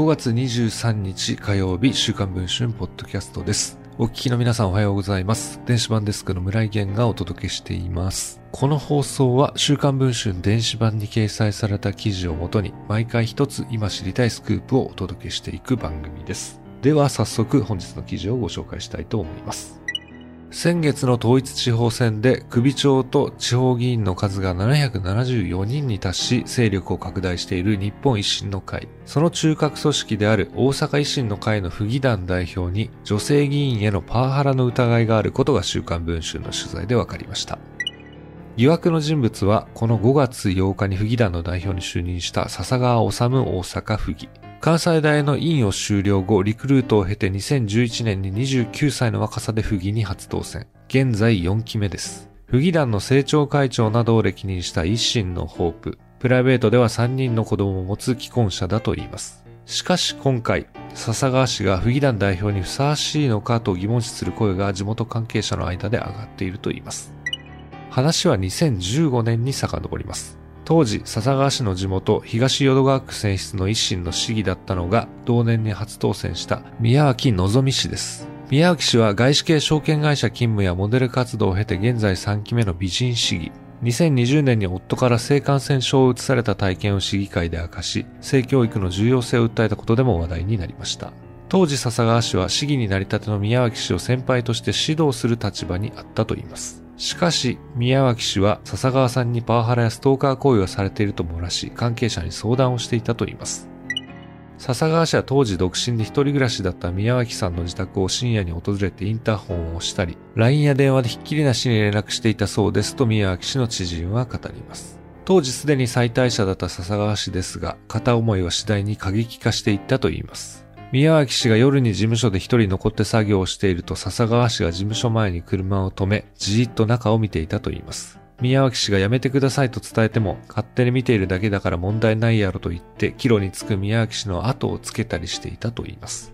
5月23日火曜日、週刊文春ポッドキャストです。お聞きの皆さんおはようございます。電子版デスクの村井源がお届けしています。この放送は週刊文春電子版に掲載された記事をもとに毎回一つ今知りたいスクープをお届けしていく番組です。では早速本日の記事をご紹介したいと思います。先月の統一地方選で首長と地方議員の数が774人に達し勢力を拡大している日本維新の会。その中核組織である大阪維新の会の府議団代表に女性議員へのパワハラの疑いがあることが週刊文春の取材で分かりました。疑惑の人物はこの5月8日に府議団の代表に就任した笹川治大阪府議。関西大の院を修了後、リクルートを経て2011年に29歳の若さで府議に初当選。現在4期目です。府議団の政調会長などを歴任した維新のホープ。プライベートでは3人の子供を持つ既婚者だと言います。しかし今回、笹川氏が府議団代表にふさわしいのかと疑問視する声が地元関係者の間で上がっていると言います。話は2015年に遡ります。当時、笹川市の地元、東淀川区選出の維新の市議だったのが、同年に初当選した宮脇望氏です。宮脇氏は外資系証券会社勤務やモデル活動を経て現在3期目の美人市議。2020年に夫から性感染症を移された体験を市議会で明かし、性教育の重要性を訴えたことでも話題になりました。当時笹川氏は市議になりたての宮脇氏を先輩として指導する立場にあったといいます。しかし、宮脇氏は笹川さんにパワハラやストーカー行為をされていると漏らし、関係者に相談をしていたといいます。笹川氏は当時独身で一人暮らしだった宮脇さんの自宅を深夜に訪れてインターホンを押したり、LINE や電話でひっきりなしに連絡していたそうですと宮脇氏の知人は語ります。当時すでに再退者だった笹川氏ですが、片思いは次第に過激化していったといいます。宮脇氏が夜に事務所で一人残って作業をしていると笹川氏が事務所前に車を止め、じーっと中を見ていたといいます。宮脇氏が辞めてくださいと伝えても、勝手に見ているだけだから問題ないやろと言って、帰路につく宮脇氏の後をつけたりしていたといいます。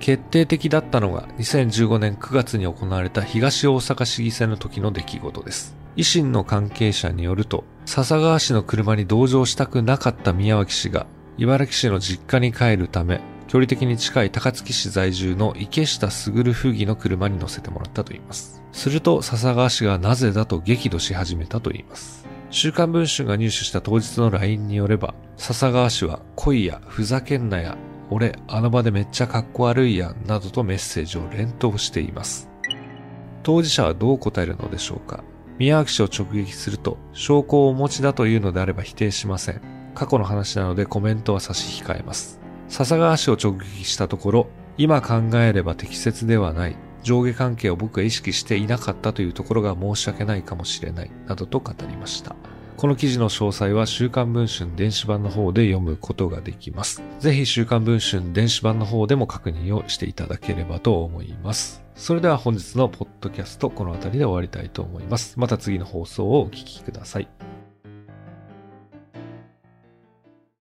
決定的だったのが2015年9月に行われた東大阪市議選の時の出来事です。維新の関係者によると、笹川氏の車に同乗したくなかった宮脇氏が、茨城市の実家に帰るため、距離的に近い高槻市在住の池下卓府議の車に乗せてもらったといいます。すると笹川氏がなぜだと激怒し始めたといいます。週刊文春が入手した当日の LINE によれば、笹川氏は恋やふざけんなや、俺あの場でめっちゃかっこ悪いやんなどとメッセージを連投しています。当事者はどう答えるのでしょうか宮脇氏を直撃すると、証拠をお持ちだというのであれば否定しません。過去の話なのでコメントは差し控えます。笹川氏を直撃したところ、今考えれば適切ではない。上下関係を僕が意識していなかったというところが申し訳ないかもしれない。などと語りました。この記事の詳細は週刊文春電子版の方で読むことができます。ぜひ週刊文春電子版の方でも確認をしていただければと思います。それでは本日のポッドキャストこの辺りで終わりたいと思います。また次の放送をお聞きください。